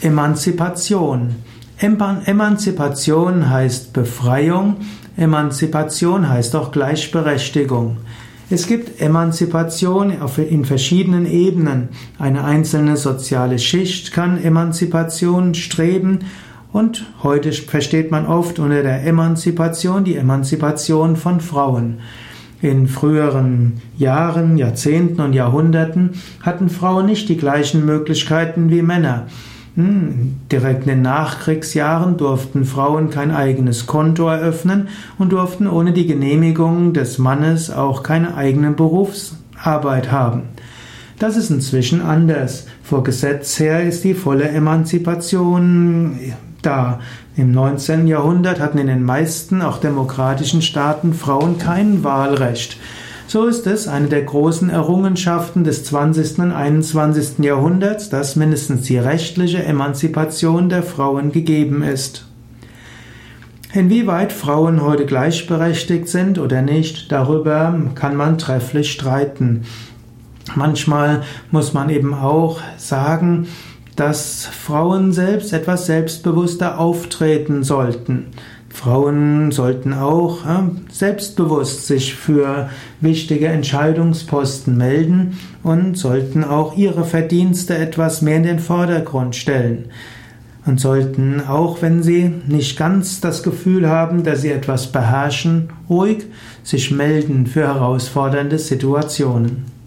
Emanzipation. Emanzipation heißt Befreiung, Emanzipation heißt auch Gleichberechtigung. Es gibt Emanzipation in verschiedenen Ebenen. Eine einzelne soziale Schicht kann Emanzipation streben und heute versteht man oft unter der Emanzipation die Emanzipation von Frauen. In früheren Jahren, Jahrzehnten und Jahrhunderten hatten Frauen nicht die gleichen Möglichkeiten wie Männer. Hm, direkt in den Nachkriegsjahren durften Frauen kein eigenes Konto eröffnen und durften ohne die Genehmigung des Mannes auch keine eigene Berufsarbeit haben. Das ist inzwischen anders. Vor Gesetz her ist die volle Emanzipation da. Im 19. Jahrhundert hatten in den meisten, auch demokratischen Staaten, Frauen kein Wahlrecht. So ist es eine der großen Errungenschaften des 20. und 21. Jahrhunderts, dass mindestens die rechtliche Emanzipation der Frauen gegeben ist. Inwieweit Frauen heute gleichberechtigt sind oder nicht, darüber kann man trefflich streiten. Manchmal muss man eben auch sagen, dass Frauen selbst etwas selbstbewusster auftreten sollten. Frauen sollten auch selbstbewusst sich für wichtige Entscheidungsposten melden und sollten auch ihre Verdienste etwas mehr in den Vordergrund stellen. Und sollten auch, wenn sie nicht ganz das Gefühl haben, dass sie etwas beherrschen, ruhig sich melden für herausfordernde Situationen.